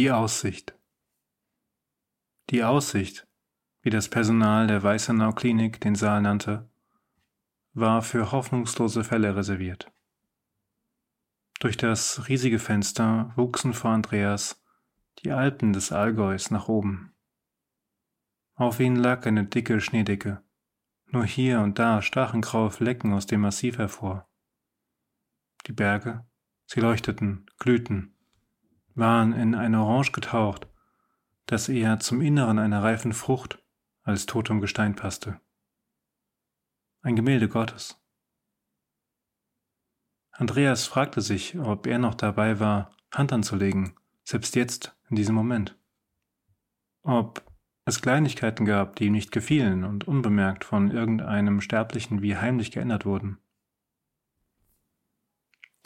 Die Aussicht. Die Aussicht, wie das Personal der Weißenau Klinik den Saal nannte, war für hoffnungslose Fälle reserviert. Durch das riesige Fenster wuchsen vor Andreas die Alpen des Allgäus nach oben. Auf ihnen lag eine dicke Schneedecke. Nur hier und da stachen graue Flecken aus dem Massiv hervor. Die Berge, sie leuchteten, glühten, waren in ein Orange getaucht, das eher zum Inneren einer reifen Frucht als totem Gestein passte. Ein Gemälde Gottes. Andreas fragte sich, ob er noch dabei war, Hand anzulegen, selbst jetzt, in diesem Moment. Ob es Kleinigkeiten gab, die ihm nicht gefielen und unbemerkt von irgendeinem Sterblichen wie heimlich geändert wurden.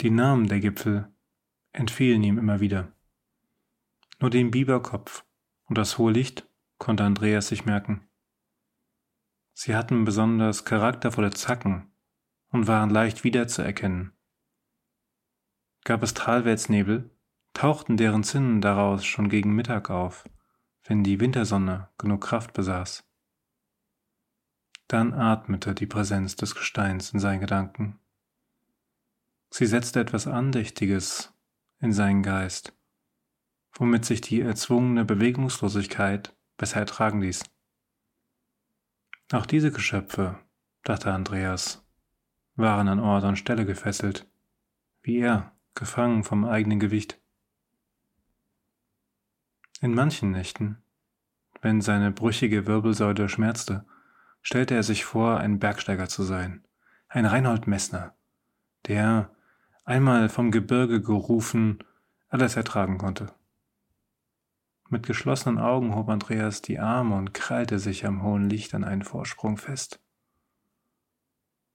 Die Namen der Gipfel entfielen ihm immer wieder. Nur den Biberkopf und das hohe Licht konnte Andreas sich merken. Sie hatten besonders charaktervolle Zacken und waren leicht wiederzuerkennen. Gab es Talwärtsnebel, tauchten deren Zinnen daraus schon gegen Mittag auf, wenn die Wintersonne genug Kraft besaß. Dann atmete die Präsenz des Gesteins in seinen Gedanken. Sie setzte etwas Andächtiges in seinen Geist womit sich die erzwungene Bewegungslosigkeit besser ertragen ließ. Auch diese Geschöpfe, dachte Andreas, waren an Ort und Stelle gefesselt, wie er, gefangen vom eigenen Gewicht. In manchen Nächten, wenn seine brüchige Wirbelsäule schmerzte, stellte er sich vor, ein Bergsteiger zu sein, ein Reinhold Messner, der, einmal vom Gebirge gerufen, alles ertragen konnte. Mit geschlossenen Augen hob Andreas die Arme und krallte sich am hohen Licht an einen Vorsprung fest.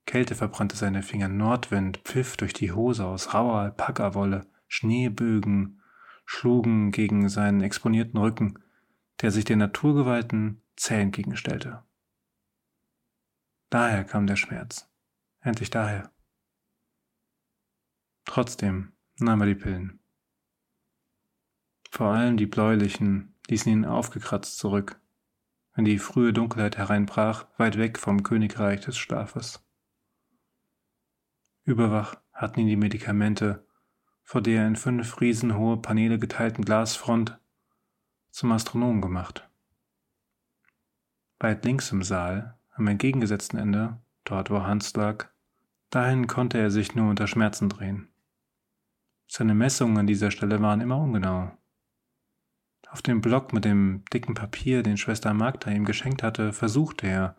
Kälte verbrannte seine Finger, Nordwind pfiff durch die Hose aus rauer Alpakawolle, Schneebögen schlugen gegen seinen exponierten Rücken, der sich den Naturgewalten zäh entgegenstellte. Daher kam der Schmerz, endlich daher. Trotzdem nahm er die Pillen. Vor allem die bläulichen ließen ihn aufgekratzt zurück, wenn die frühe Dunkelheit hereinbrach, weit weg vom Königreich des Schlafes. Überwach hatten ihn die Medikamente, vor der in fünf riesenhohe Paneele geteilten Glasfront, zum Astronomen gemacht. Weit links im Saal, am entgegengesetzten Ende, dort wo Hans lag, dahin konnte er sich nur unter Schmerzen drehen. Seine Messungen an dieser Stelle waren immer ungenau. Auf dem Block mit dem dicken Papier, den Schwester Magda ihm geschenkt hatte, versuchte er,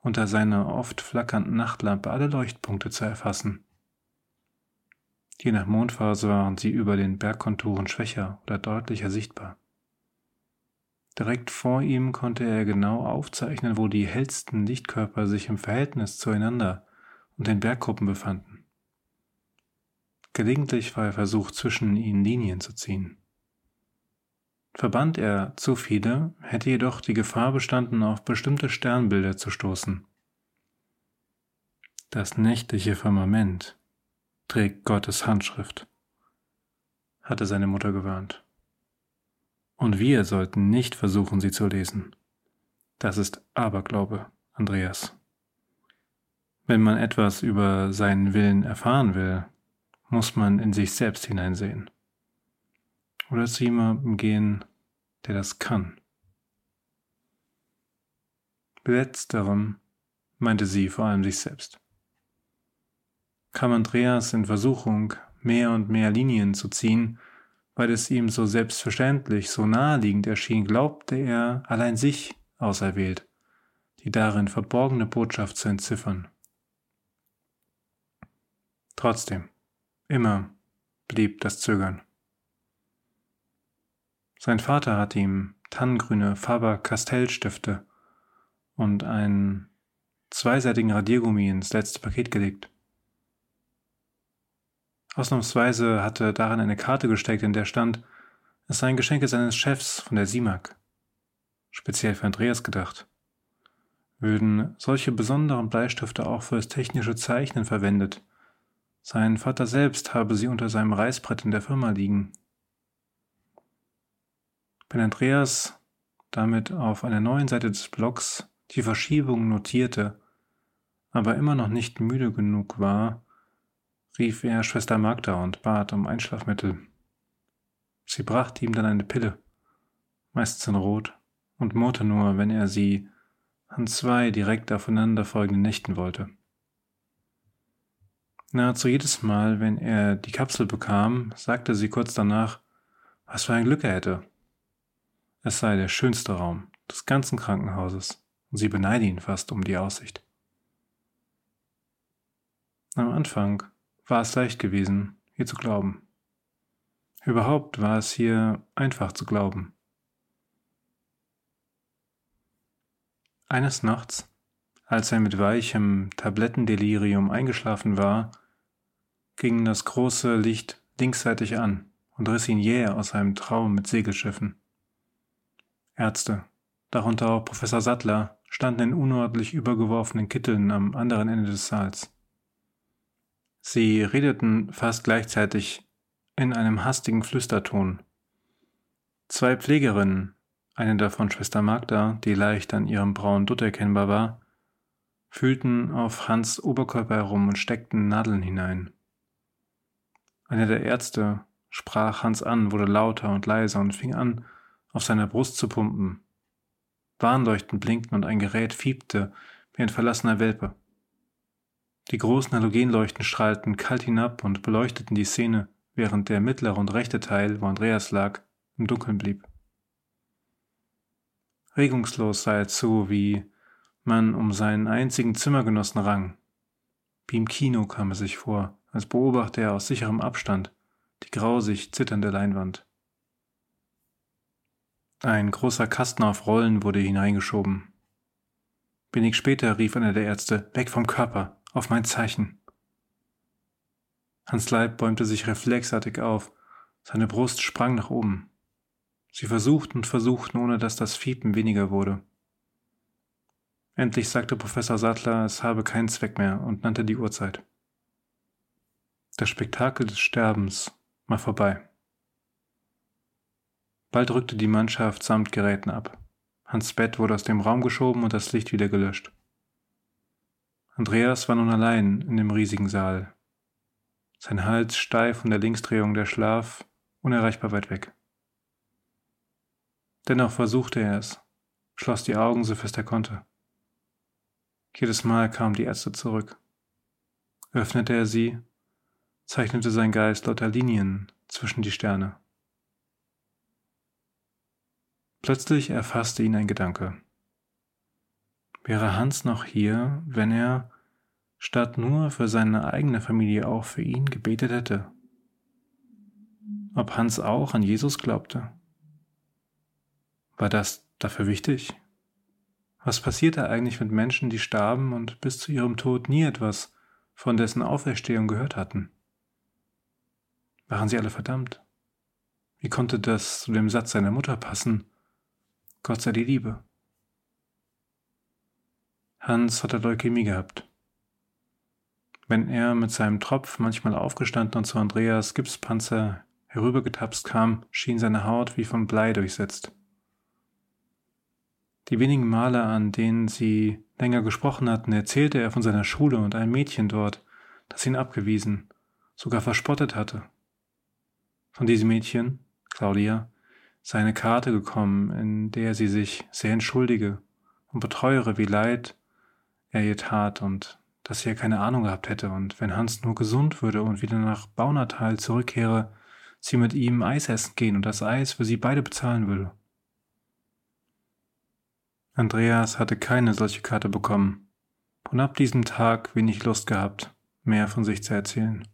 unter seiner oft flackernden Nachtlampe alle Leuchtpunkte zu erfassen. Je nach Mondphase waren sie über den Bergkonturen schwächer oder deutlicher sichtbar. Direkt vor ihm konnte er genau aufzeichnen, wo die hellsten Lichtkörper sich im Verhältnis zueinander und den Berggruppen befanden. Gelegentlich war er versucht, zwischen ihnen Linien zu ziehen. Verband er zu viele, hätte jedoch die Gefahr bestanden, auf bestimmte Sternbilder zu stoßen. Das nächtliche Firmament trägt Gottes Handschrift, hatte seine Mutter gewarnt. Und wir sollten nicht versuchen, sie zu lesen. Das ist Aberglaube, Andreas. Wenn man etwas über seinen Willen erfahren will, muss man in sich selbst hineinsehen oder zu jemandem gehen, der das kann. Letzterem meinte sie vor allem sich selbst. Kam Andreas in Versuchung, mehr und mehr Linien zu ziehen, weil es ihm so selbstverständlich, so naheliegend erschien, glaubte er allein sich auserwählt, die darin verborgene Botschaft zu entziffern. Trotzdem, immer blieb das Zögern. Sein Vater hatte ihm tannengrüne Faber-Castell-Stifte und einen zweiseitigen Radiergummi ins letzte Paket gelegt. Ausnahmsweise hatte darin eine Karte gesteckt, in der stand, es seien Geschenke seines Chefs von der SIMAG. Speziell für Andreas gedacht. Würden solche besonderen Bleistifte auch fürs technische Zeichnen verwendet. Sein Vater selbst habe sie unter seinem Reißbrett in der Firma liegen. Wenn Andreas damit auf einer neuen Seite des Blogs die Verschiebung notierte, aber immer noch nicht müde genug war, rief er Schwester Magda und bat um Einschlafmittel. Sie brachte ihm dann eine Pille, meistens in Rot, und murrte nur, wenn er sie an zwei direkt aufeinanderfolgenden Nächten wollte. Nahezu jedes Mal, wenn er die Kapsel bekam, sagte sie kurz danach, was für ein Glück er hätte. Es sei der schönste Raum des ganzen Krankenhauses und sie beneide ihn fast um die Aussicht. Am Anfang war es leicht gewesen, hier zu glauben. Überhaupt war es hier einfach zu glauben. Eines Nachts, als er mit weichem Tablettendelirium eingeschlafen war, ging das große Licht linksseitig an und riss ihn jäh aus seinem Traum mit Segelschiffen. Ärzte, darunter auch Professor Sattler, standen in unordentlich übergeworfenen Kitteln am anderen Ende des Saals. Sie redeten fast gleichzeitig in einem hastigen Flüsterton. Zwei Pflegerinnen, eine davon Schwester Magda, die leicht an ihrem braunen Dutt erkennbar war, fühlten auf Hans Oberkörper herum und steckten Nadeln hinein. Einer der Ärzte sprach Hans an, wurde lauter und leiser und fing an, auf seiner Brust zu pumpen. Warnleuchten blinkten und ein Gerät fiebte wie ein verlassener Welpe. Die großen Halogenleuchten strahlten kalt hinab und beleuchteten die Szene, während der mittlere und rechte Teil, wo Andreas lag, im Dunkeln blieb. Regungslos sah er zu, wie man um seinen einzigen Zimmergenossen rang. Wie im Kino kam er sich vor, als beobachte er aus sicherem Abstand die grausig zitternde Leinwand. Ein großer Kasten auf Rollen wurde hineingeschoben. Wenig später rief einer der Ärzte, weg vom Körper, auf mein Zeichen. Hans Leib bäumte sich reflexartig auf, seine Brust sprang nach oben. Sie versuchten und versuchten, ohne dass das Fiepen weniger wurde. Endlich sagte Professor Sattler, es habe keinen Zweck mehr und nannte die Uhrzeit. Das Spektakel des Sterbens war vorbei. Bald rückte die Mannschaft samt Geräten ab. Hans Bett wurde aus dem Raum geschoben und das Licht wieder gelöscht. Andreas war nun allein in dem riesigen Saal. Sein Hals steif von der Linksdrehung der Schlaf unerreichbar weit weg. Dennoch versuchte er es, schloss die Augen so fest er konnte. Jedes Mal kamen die Ärzte zurück. Öffnete er sie, zeichnete sein Geist lauter Linien zwischen die Sterne. Plötzlich erfasste ihn ein Gedanke. Wäre Hans noch hier, wenn er, statt nur für seine eigene Familie auch für ihn gebetet hätte? Ob Hans auch an Jesus glaubte? War das dafür wichtig? Was passierte eigentlich mit Menschen, die starben und bis zu ihrem Tod nie etwas von dessen Auferstehung gehört hatten? Waren sie alle verdammt? Wie konnte das zu dem Satz seiner Mutter passen? Gott sei die Liebe. Hans hatte Leukämie gehabt. Wenn er mit seinem Tropf manchmal aufgestanden und zu Andreas Gipspanzer herübergetapst kam, schien seine Haut wie von Blei durchsetzt. Die wenigen Male, an denen sie länger gesprochen hatten, erzählte er von seiner Schule und einem Mädchen dort, das ihn abgewiesen, sogar verspottet hatte. Von diesem Mädchen, Claudia, sei eine Karte gekommen, in der sie sich sehr entschuldige und betreuere, wie leid er ihr tat und dass sie ja keine Ahnung gehabt hätte und wenn Hans nur gesund würde und wieder nach Baunatal zurückkehre, sie mit ihm Eis essen gehen und das Eis für sie beide bezahlen würde. Andreas hatte keine solche Karte bekommen und ab diesem Tag wenig Lust gehabt, mehr von sich zu erzählen.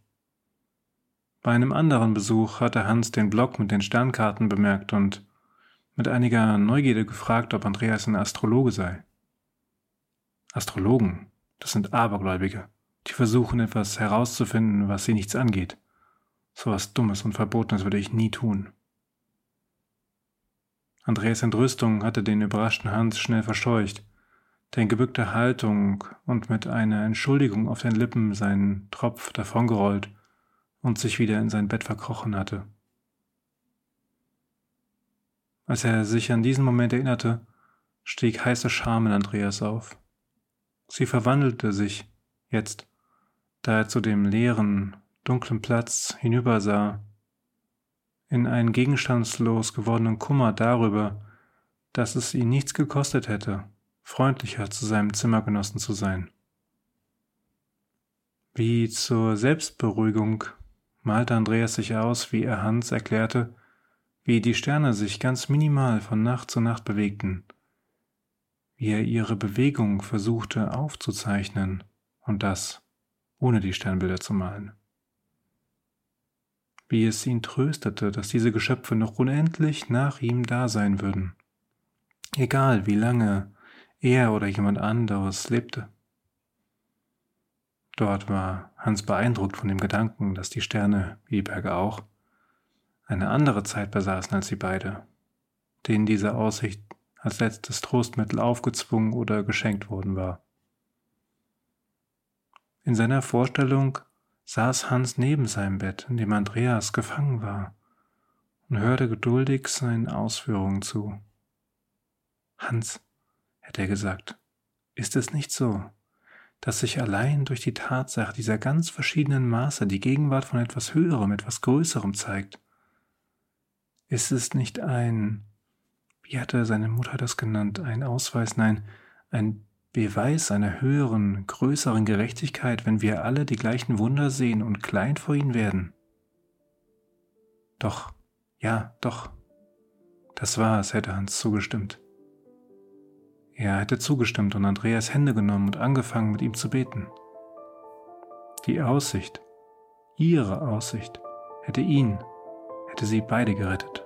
Bei einem anderen Besuch hatte Hans den Block mit den Sternkarten bemerkt und mit einiger Neugierde gefragt, ob Andreas ein Astrologe sei. Astrologen, das sind Abergläubige, die versuchen etwas herauszufinden, was sie nichts angeht. So was Dummes und Verbotenes würde ich nie tun. Andreas Entrüstung hatte den überraschten Hans schnell verscheucht, der in gebückter Haltung und mit einer Entschuldigung auf den Lippen seinen Tropf davongerollt und sich wieder in sein Bett verkrochen hatte. Als er sich an diesen Moment erinnerte, stieg heiße Scham in Andreas auf. Sie verwandelte sich jetzt, da er zu dem leeren, dunklen Platz hinübersah, in einen gegenstandslos gewordenen Kummer darüber, dass es ihn nichts gekostet hätte, freundlicher zu seinem Zimmergenossen zu sein. Wie zur Selbstberuhigung malte Andreas sich aus, wie er Hans erklärte, wie die Sterne sich ganz minimal von Nacht zu Nacht bewegten, wie er ihre Bewegung versuchte aufzuzeichnen und das ohne die Sternbilder zu malen. Wie es ihn tröstete, dass diese Geschöpfe noch unendlich nach ihm da sein würden, egal wie lange er oder jemand anderes lebte. Dort war Hans beeindruckt von dem Gedanken, dass die Sterne, wie die Berge auch, eine andere Zeit besaßen als sie beide, denen diese Aussicht als letztes Trostmittel aufgezwungen oder geschenkt worden war. In seiner Vorstellung saß Hans neben seinem Bett, in dem Andreas gefangen war, und hörte geduldig seinen Ausführungen zu. Hans, hätte er gesagt, ist es nicht so, dass sich allein durch die Tatsache dieser ganz verschiedenen Maße die Gegenwart von etwas Höherem, etwas Größerem zeigt. Ist es nicht ein, wie hatte seine Mutter das genannt, ein Ausweis, nein, ein Beweis einer höheren, größeren Gerechtigkeit, wenn wir alle die gleichen Wunder sehen und klein vor ihnen werden? Doch, ja, doch, das war es, hätte Hans zugestimmt. Er hätte zugestimmt und Andreas Hände genommen und angefangen mit ihm zu beten. Die Aussicht, ihre Aussicht, hätte ihn, hätte sie beide gerettet.